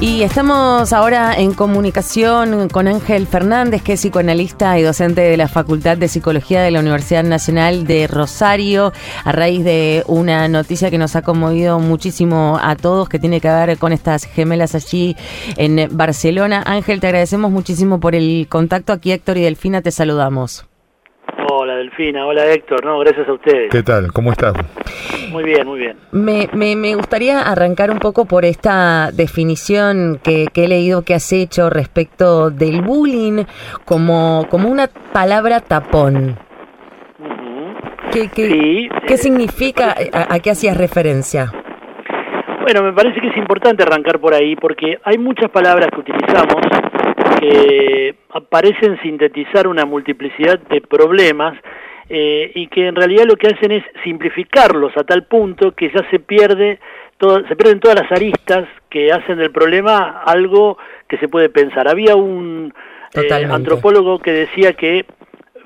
Y estamos ahora en comunicación con Ángel Fernández, que es psicoanalista y docente de la Facultad de Psicología de la Universidad Nacional de Rosario, a raíz de una noticia que nos ha conmovido muchísimo a todos, que tiene que ver con estas gemelas allí en Barcelona. Ángel, te agradecemos muchísimo por el contacto. Aquí Héctor y Delfina te saludamos. Hola Delfina, hola Héctor, no, gracias a ustedes. ¿Qué tal? ¿Cómo estás? Muy bien, muy bien. Me, me, me gustaría arrancar un poco por esta definición que, que, he leído que has hecho respecto del bullying como, como una palabra tapón. ¿Qué, qué, sí, ¿qué eh, significa? A, ¿A qué hacías referencia? Bueno, me parece que es importante arrancar por ahí porque hay muchas palabras que utilizamos que parecen sintetizar una multiplicidad de problemas eh, y que en realidad lo que hacen es simplificarlos a tal punto que ya se pierde todo, se pierden todas las aristas que hacen del problema algo que se puede pensar. Había un eh, antropólogo que decía que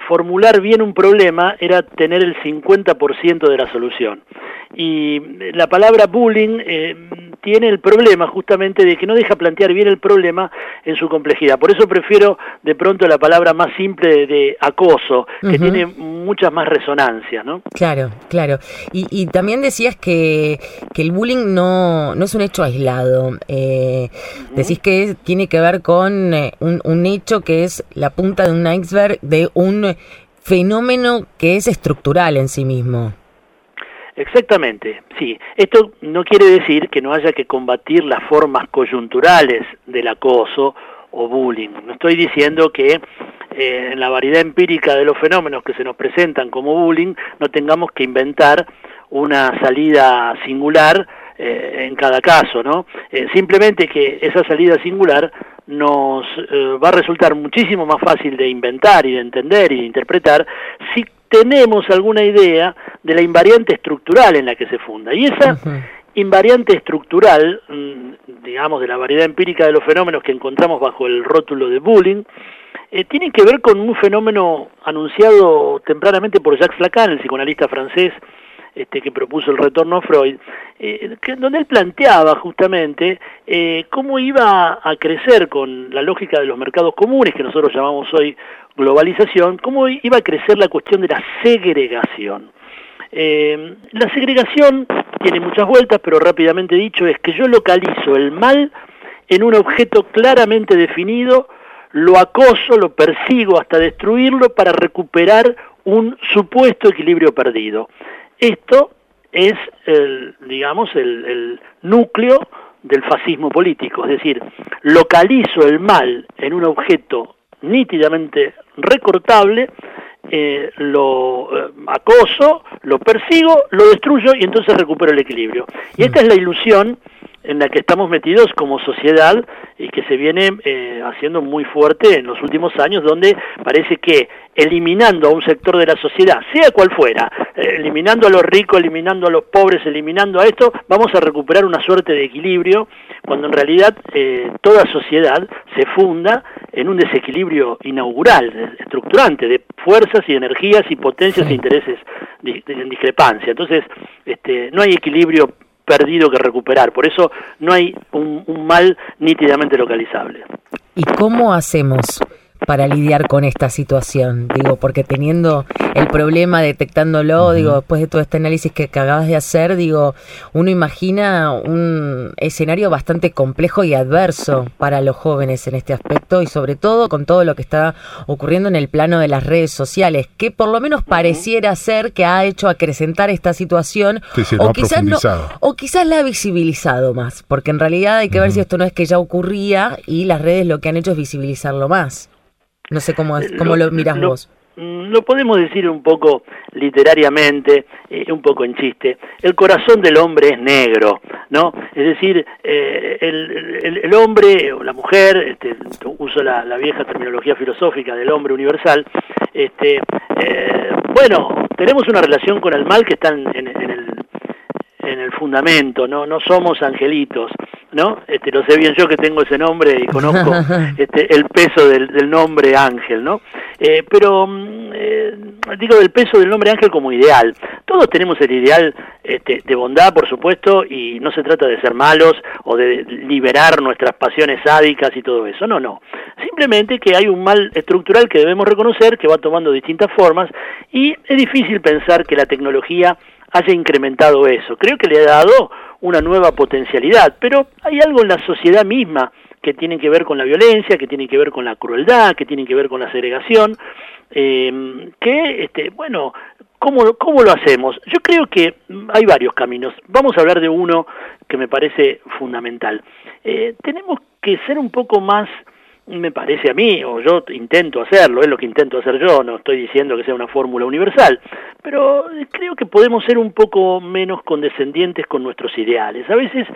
formular bien un problema era tener el 50% de la solución. Y la palabra bullying eh, tiene el problema justamente de que no deja plantear bien el problema en su complejidad. Por eso prefiero de pronto la palabra más simple de acoso, que tiene muchas más resonancias, ¿no? Claro, claro. Y, y también decías que, que, el bullying no, no es un hecho aislado. Eh, Decís que tiene que ver con eh, un, un hecho que es la punta de un iceberg de un fenómeno que es estructural en sí mismo. Exactamente, sí. Esto no quiere decir que no haya que combatir las formas coyunturales del acoso o bullying. No estoy diciendo que eh, en la variedad empírica de los fenómenos que se nos presentan como bullying no tengamos que inventar una salida singular eh, en cada caso, ¿no? Eh, simplemente que esa salida singular nos va a resultar muchísimo más fácil de inventar y de entender y de interpretar si tenemos alguna idea de la invariante estructural en la que se funda. Y esa invariante estructural, mm, digamos, de la variedad empírica de los fenómenos que encontramos bajo el rótulo de Bullying, eh, tiene que ver con un fenómeno anunciado tempranamente por Jacques Lacan, el psicoanalista francés, este, que propuso el retorno a Freud, eh, donde él planteaba justamente eh, cómo iba a crecer con la lógica de los mercados comunes, que nosotros llamamos hoy globalización, cómo iba a crecer la cuestión de la segregación. Eh, la segregación tiene muchas vueltas, pero rápidamente dicho es que yo localizo el mal en un objeto claramente definido, lo acoso, lo persigo hasta destruirlo para recuperar un supuesto equilibrio perdido. Esto es, el, digamos, el, el núcleo del fascismo político, es decir, localizo el mal en un objeto nítidamente recortable, eh, lo eh, acoso, lo persigo, lo destruyo y entonces recupero el equilibrio. Y esta es la ilusión en la que estamos metidos como sociedad y que se viene eh, haciendo muy fuerte en los últimos años, donde parece que eliminando a un sector de la sociedad, sea cual fuera, eh, eliminando a los ricos, eliminando a los pobres, eliminando a esto, vamos a recuperar una suerte de equilibrio, cuando en realidad eh, toda sociedad se funda en un desequilibrio inaugural, estructurante, de fuerzas y energías y potencias e intereses en discrepancia. Entonces, este, no hay equilibrio perdido que recuperar. Por eso no hay un, un mal nítidamente localizable. ¿Y cómo hacemos para lidiar con esta situación? Digo, porque teniendo el problema, detectándolo, digo, después de todo este análisis que, acabas de hacer, digo, uno imagina un escenario bastante complejo y adverso para los jóvenes en este aspecto y sobre todo con todo lo que está ocurriendo en el plano de las redes sociales, que por lo menos pareciera ser que ha hecho acrecentar esta situación o, quizás no, o quizás la ha visibilizado más, porque en realidad hay que ver si esto no es que ya ocurría y las redes lo que han hecho es visibilizarlo más. No sé cómo, cómo lo, miras vos. Mm, lo podemos decir un poco literariamente, eh, un poco en chiste. El corazón del hombre es negro, ¿no? Es decir, eh, el, el, hombre o la mujer, este, uso la, la, vieja terminología filosófica del hombre universal, este, eh, bueno, tenemos una relación con el mal que está en, en, el en el fundamento, no, no somos angelitos. ¿No? Este, lo sé bien yo que tengo ese nombre y conozco este, el peso del, nombre Ángel, ¿no? Eh, pero mm, eh, digo del peso del nombre Ángel como ideal. Todos tenemos el ideal este, de bondad, por supuesto, y no se trata de ser malos o de liberar nuestras pasiones sádicas y todo eso. No, no. Simplemente que hay un mal estructural que debemos reconocer, que va tomando distintas formas, y es difícil pensar que la tecnología haya incrementado eso. Creo que le ha dado una nueva potencialidad, pero hay algo en la sociedad misma que tiene que ver con la violencia, que tiene que ver con la crueldad, que tiene que ver con la segregación, eh, que, este, bueno, ¿cómo, ¿cómo lo hacemos? Yo creo que hay varios caminos. Vamos a hablar de uno que me parece fundamental. Eh, tenemos que ser un poco más me parece a mí, o yo intento hacerlo, es lo que intento hacer yo, no estoy diciendo que sea una fórmula universal, pero creo que podemos ser un poco menos condescendientes con nuestros ideales. A veces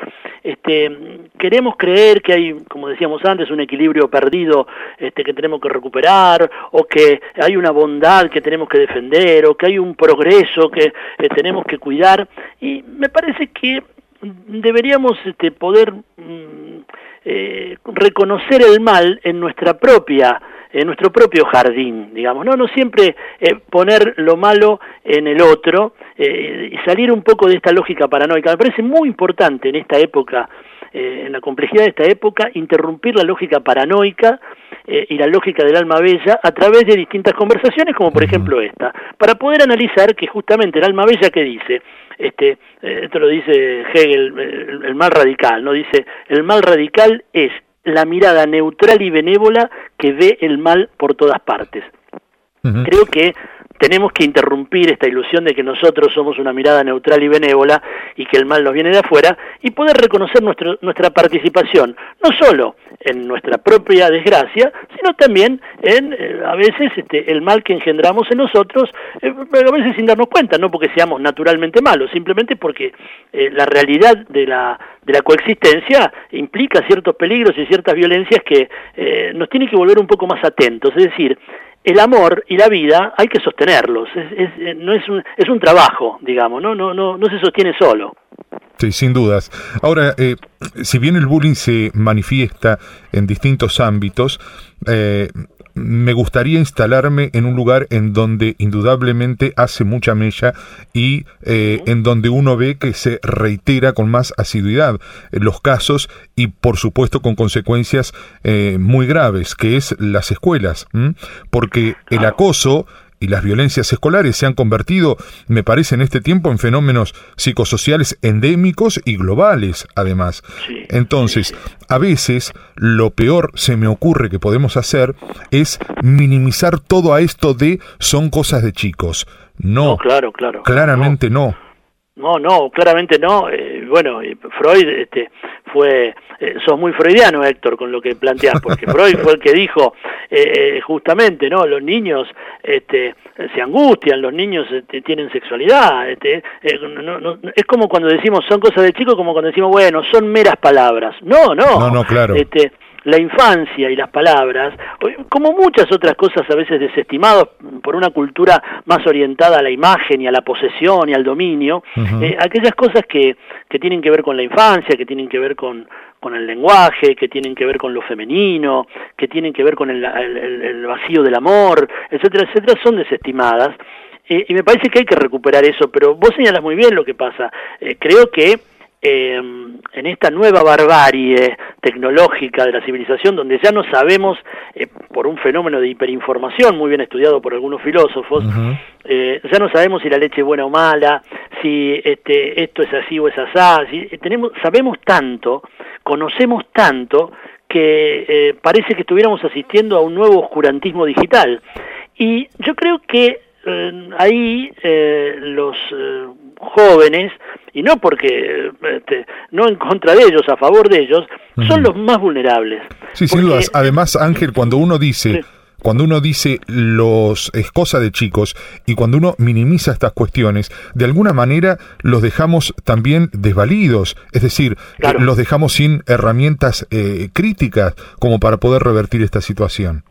este, queremos creer que hay, como decíamos antes, un equilibrio perdido este, que tenemos que recuperar, o que hay una bondad que tenemos que defender, o que hay un progreso que eh, tenemos que cuidar, y me parece que deberíamos este, poder... Mm, eh, reconocer el mal en nuestra propia en nuestro propio jardín, digamos, no, no siempre eh, poner lo malo en el otro eh, y salir un poco de esta lógica paranoica. Me parece muy importante en esta época, en la complejidad de esta época, interrumpir la lógica paranoica y la lógica del alma bella a través de distintas conversaciones, como por ejemplo esta, para poder analizar que justamente el alma bella que dice, este, eh, esto lo dice Hegel, el, mal radical, ¿no? Dice, el mal radical es la mirada neutral y benévola que ve el mal por todas partes. Creo que tenemos que interrumpir esta ilusión de que nosotros somos una mirada neutral y benévola y que el mal nos viene de afuera y poder reconocer nuestro, nuestra participación, no solo en nuestra propia desgracia, sino también en, eh, a veces, este, el mal que engendramos en nosotros, eh, a veces sin darnos cuenta, no porque seamos naturalmente malos, simplemente porque eh, la realidad de la, de la coexistencia implica ciertos peligros y ciertas violencias que nos tienen que volver un poco más atentos, es decir, el amor y la vida hay que sostenerlos, es, no es un, es un trabajo, digamos, no, no, no, no se sostiene solo. Sí, sin dudas. Ahora, eh, si bien el bullying se manifiesta en distintos ámbitos, eh, me gustaría instalarme en un lugar en donde indudablemente hace mucha mella y eh, en donde uno ve que se reitera con más asiduidad los casos y por supuesto con consecuencias eh, muy graves, que es las escuelas, porque el acoso y las violencias escolares se han convertido, me parece, en este tiempo en fenómenos psicosociales endémicos y globales, además. Entonces, a veces lo peor se me ocurre que podemos hacer es minimizar todo a esto de son cosas de chicos. No, claro, claro. Claramente no. No, no, claramente no. Eh, bueno, Freud este, fue eh, sos muy freudiano, Héctor, con lo que planteas, porque Freud fue el que dijo eh, eh, justamente, ¿no? Los niños este, se angustian, los niños este, tienen sexualidad. Este, es como cuando decimos son cosas de chico, como cuando decimos, bueno, son meras palabras. No, no. No, no, claro. Este, la infancia y las palabras, como muchas otras cosas a veces desestimadas por una cultura más orientada a la imagen y a la posesión y al dominio, aquellas cosas que, que tienen que ver con la infancia, que tienen que ver con, con el lenguaje, que tienen que ver con lo femenino, que tienen que ver con el, el, vacío del amor, etcétera, etcétera, son desestimadas. Eh, y me parece que hay que recuperar eso, pero vos señalas muy bien lo que pasa. Eh, creo que eh, en esta nueva barbarie tecnológica de la civilización, donde ya no sabemos, eh, por un fenómeno de hiperinformación muy bien estudiado por algunos filósofos, eh, ya no sabemos si la leche es buena o mala, si este, esto es así o es así, tenemos, sabemos tanto, conocemos tanto, que parece que estuviéramos asistiendo a un nuevo oscurantismo digital. Y yo creo que ahí los jóvenes, y no porque, este, no en contra de ellos, a favor de ellos, son los más vulnerables. Sí, sin dudas. Además, Ángel, cuando uno dice... Cuando uno dice los es cosa de chicos y cuando uno minimiza estas cuestiones, de alguna manera los dejamos también desvalidos, es decir, eh, los dejamos sin herramientas eh, críticas como para poder revertir esta situación.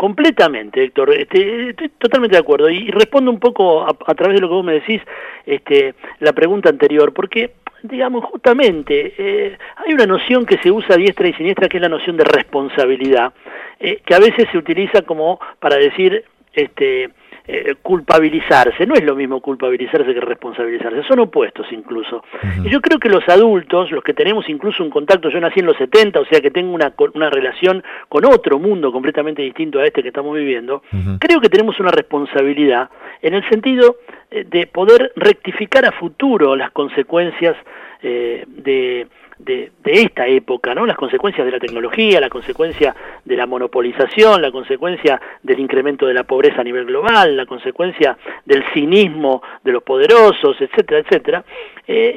Completamente, Héctor. Este, estoy totalmente de acuerdo. Y, respondo un poco a, través de lo que vos me decís, este, la pregunta anterior, porque digamos, justamente, eh, hay una noción que se usa diestra y siniestra que es la noción de responsabilidad, eh, que a veces se utiliza como para decir, este, eh, culpabilizarse. No es lo mismo culpabilizarse que responsabilizarse, son opuestos incluso. Y yo creo que los adultos, los que tenemos incluso un contacto, yo nací en los 70, o sea que tengo una, una relación con otro mundo completamente distinto a este que estamos viviendo, creo que tenemos una responsabilidad en el sentido eh, de poder rectificar a futuro las consecuencias eh, de de, esta época, ¿no? Las consecuencias de la tecnología, la consecuencia de la monopolización, la consecuencia del incremento de la pobreza a nivel global, la consecuencia del cinismo de los poderosos, etcétera, etcétera. Eh,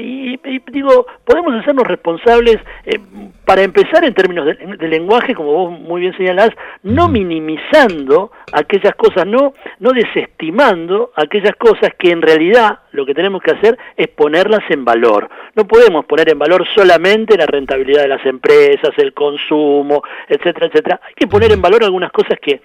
y, digo, podemos hacernos responsables, eh, para empezar en términos de, lenguaje, como vos muy bien señalás, no minimizando aquellas cosas, no, no desestimando aquellas cosas que en realidad lo que tenemos que hacer es ponerlas en valor. No podemos poner en valor solamente la rentabilidad de las empresas, el consumo, etcétera, etcétera. Hay que poner en valor algunas cosas que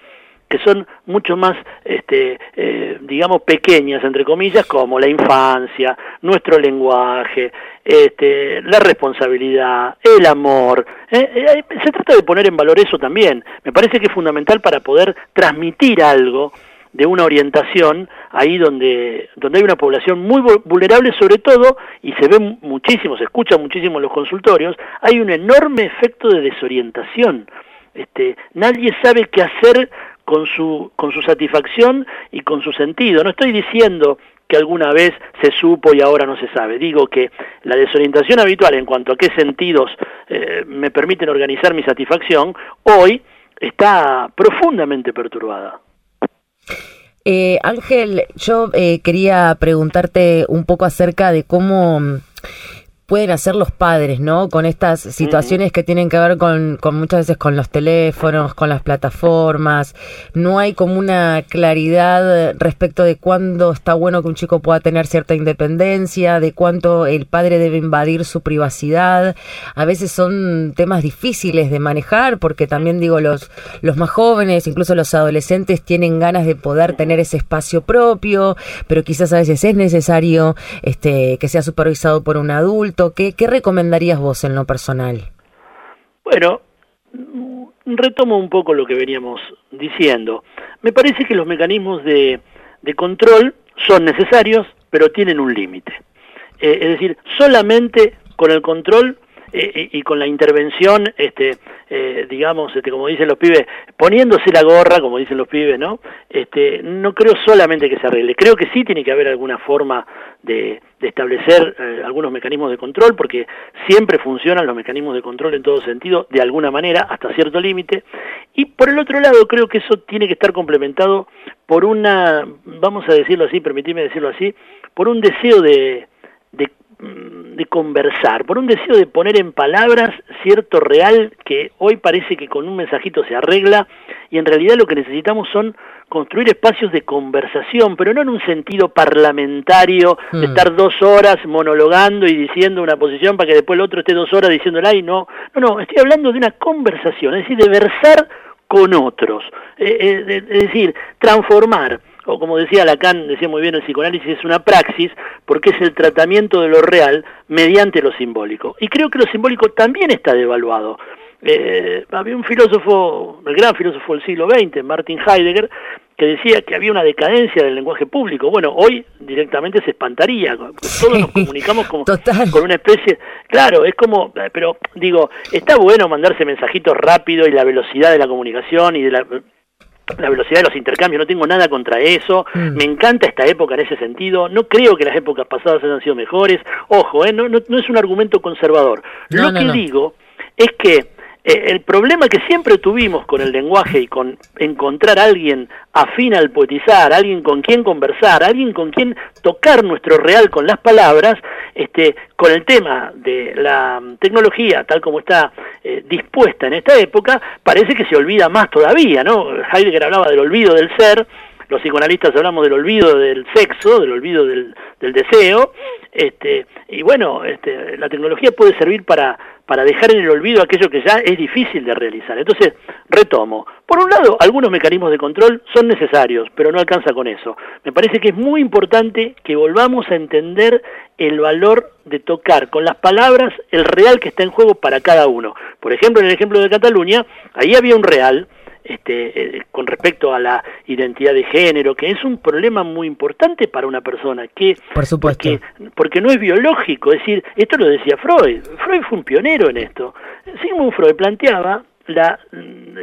que son mucho más, este, eh, digamos, pequeñas, entre comillas, como la infancia, nuestro lenguaje, este, la responsabilidad, el amor. ¿eh? Eh, se trata de poner en valor eso también. Me parece que es fundamental para poder transmitir algo de una orientación ahí donde, donde hay una población muy vulnerable sobre todo, y se ve muchísimo, se escucha muchísimo en los consultorios, hay un enorme efecto de desorientación. Este, nadie sabe qué hacer con su, con su satisfacción y con su sentido. No estoy diciendo que alguna vez se supo y ahora no se sabe. Digo que la desorientación habitual en cuanto a qué sentidos eh, me permiten organizar mi satisfacción, hoy está profundamente perturbada. Eh, Ángel, yo eh, quería preguntarte un poco acerca de cómo pueden hacer los padres, ¿no? Con estas situaciones que tienen que ver con, con, muchas veces con los teléfonos, con las plataformas. No hay como una claridad respecto de cuándo está bueno que un chico pueda tener cierta independencia, de cuánto el padre debe invadir su privacidad. A veces son temas difíciles de manejar porque también digo los, los más jóvenes, incluso los adolescentes tienen ganas de poder tener ese espacio propio, pero quizás a veces es necesario este, que sea supervisado por un adulto ¿qué, recomendarías vos en lo personal? Bueno, retomo un poco lo que veníamos diciendo. Me parece que los mecanismos de, control son necesarios, pero tienen un límite. Eh, es decir, solamente con el control eh, y con la intervención, este, eh, digamos, este, como dicen los pibes, poniéndose la gorra, como dicen los pibes, ¿no? Este, no creo solamente que se arregle, creo que sí tiene que haber alguna forma de, establecer eh, algunos mecanismos de control, porque siempre funcionan los mecanismos de control en todo sentido, de alguna manera, hasta cierto límite. Y por el otro lado, creo que eso tiene que estar complementado por una, vamos a decirlo así, permitidme decirlo así, por un deseo de, de Mm, de conversar, por un deseo de poner en palabras cierto real que hoy parece que con un mensajito se arregla y en realidad lo que necesitamos son construir espacios de conversación, pero no en un sentido parlamentario, de hmm. estar dos horas monologando y diciendo una posición para que después el otro esté dos horas diciéndola y no, no, no, estoy hablando de una conversación, es decir, de versar con otros, eh, eh, es decir, transformar o como decía Lacan, decía muy bien el psicoanálisis, es una praxis porque es el tratamiento de lo real mediante lo simbólico. Y creo que lo simbólico también está devaluado. Eh, había un filósofo, el gran filósofo del siglo XX, Martin Heidegger, que decía que había una decadencia del lenguaje público. Bueno, hoy directamente se espantaría. Todos nos comunicamos como, con una especie... Claro, es como... Pero digo, está bueno mandarse mensajitos rápido y la velocidad de la comunicación y de la la velocidad de los intercambios, no tengo nada contra eso, mm. me encanta esta época en ese sentido, no creo que las épocas pasadas hayan sido mejores, ojo, eh, no, no, es un argumento conservador. Lo que digo es que eh, el problema que siempre tuvimos con el lenguaje y con encontrar a alguien afín al poetizar, alguien con quien conversar, alguien con quien tocar nuestro real con las palabras, este, con el tema de la tecnología tal como está eh, dispuesta en esta época, parece que se olvida más todavía, ¿no? Heidegger hablaba del olvido del ser, los psicoanalistas hablamos del olvido del sexo, del olvido del, deseo, este, y bueno, este, la tecnología puede servir para, para dejar en el olvido aquello que ya es difícil de realizar. Entonces, retomo. Por un lado, algunos mecanismos de control son necesarios, pero no alcanza con eso. Me parece que es muy importante que volvamos a entender el valor de tocar con las palabras el real que está en juego para cada uno. Por ejemplo, en el ejemplo de Cataluña, ahí había un real este, eh, con respecto a la identidad de género, que es un problema muy importante para una persona, que Por supuesto. Porque, no es biológico, es decir, esto lo decía Freud, Freud fue un pionero en esto. Sigmund Freud planteaba la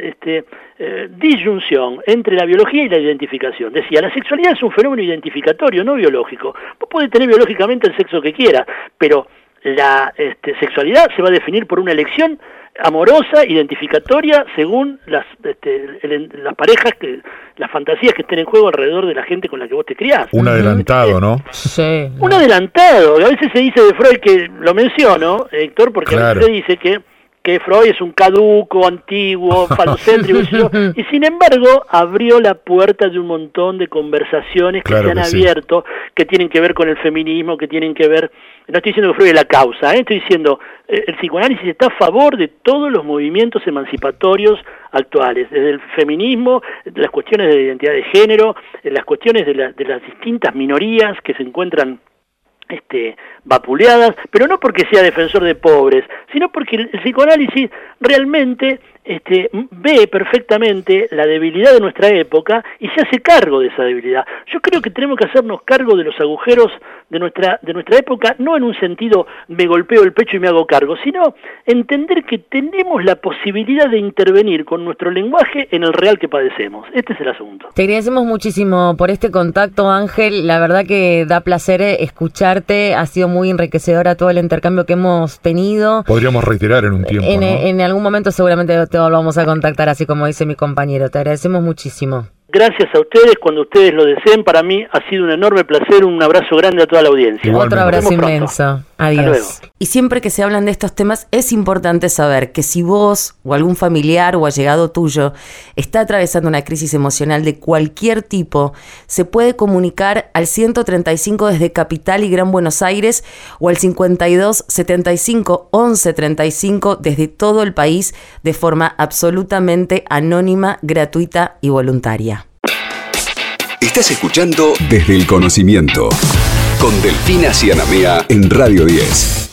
este, eh, disyunción entre la biología y la identificación. Decía, la sexualidad es un fenómeno identificatorio, no biológico. Vos podés tener biológicamente el sexo que quieras, pero la este, sexualidad se va a definir por una elección amorosa, identificatoria, según las, este, las parejas, que, las fantasías que estén en juego alrededor de la gente con la que vos te criás. Un adelantado, ¿no? Sí. Un adelantado. A veces se dice de Freud que, lo menciono, Héctor, porque a veces se dice que que Freud es un caduco, antiguo, falocéntrico, y sin embargo abrió la puerta de un montón de conversaciones que se han abierto, que tienen que ver con el feminismo, que tienen que ver, no estoy diciendo que Freud es la causa, ¿eh? estoy diciendo, eh, el psicoanálisis está a favor de todos los movimientos emancipatorios actuales, desde el feminismo, las cuestiones de identidad de género, las cuestiones de, de las distintas minorías que se encuentran este, vapuleadas, pero no porque sea defensor de pobres, sino porque el, psicoanálisis realmente este, ve perfectamente la debilidad de nuestra época y se hace cargo de esa debilidad. Yo creo que tenemos que hacernos cargo de los agujeros de nuestra, de nuestra época, no en un sentido me golpeo el pecho y me hago cargo, sino entender que tenemos la posibilidad de intervenir con nuestro lenguaje en el real que padecemos. Este es el asunto. Te agradecemos muchísimo por este contacto, Ángel. La verdad que da placer eh, escucharte. Ha sido muy enriquecedora todo el intercambio que hemos tenido. Podríamos reiterar en un tiempo. En, en algún momento seguramente te volvamos a contactar, así como dice mi compañero. Te agradecemos muchísimo. Gracias a ustedes, cuando ustedes lo deseen, para mí ha sido un enorme placer, un abrazo grande a toda la audiencia. Otro abrazo inmenso. Adiós. Y siempre que se hablan de estos temas es importante saber que si vos o algún familiar o allegado tuyo está atravesando una crisis emocional de cualquier tipo, se puede comunicar al 135 desde Capital y Gran Buenos Aires o al 52 75 11 35 desde todo el país de forma absolutamente anónima, gratuita y voluntaria. Estás escuchando Desde el Conocimiento con Delfina Cianamea en Radio 10.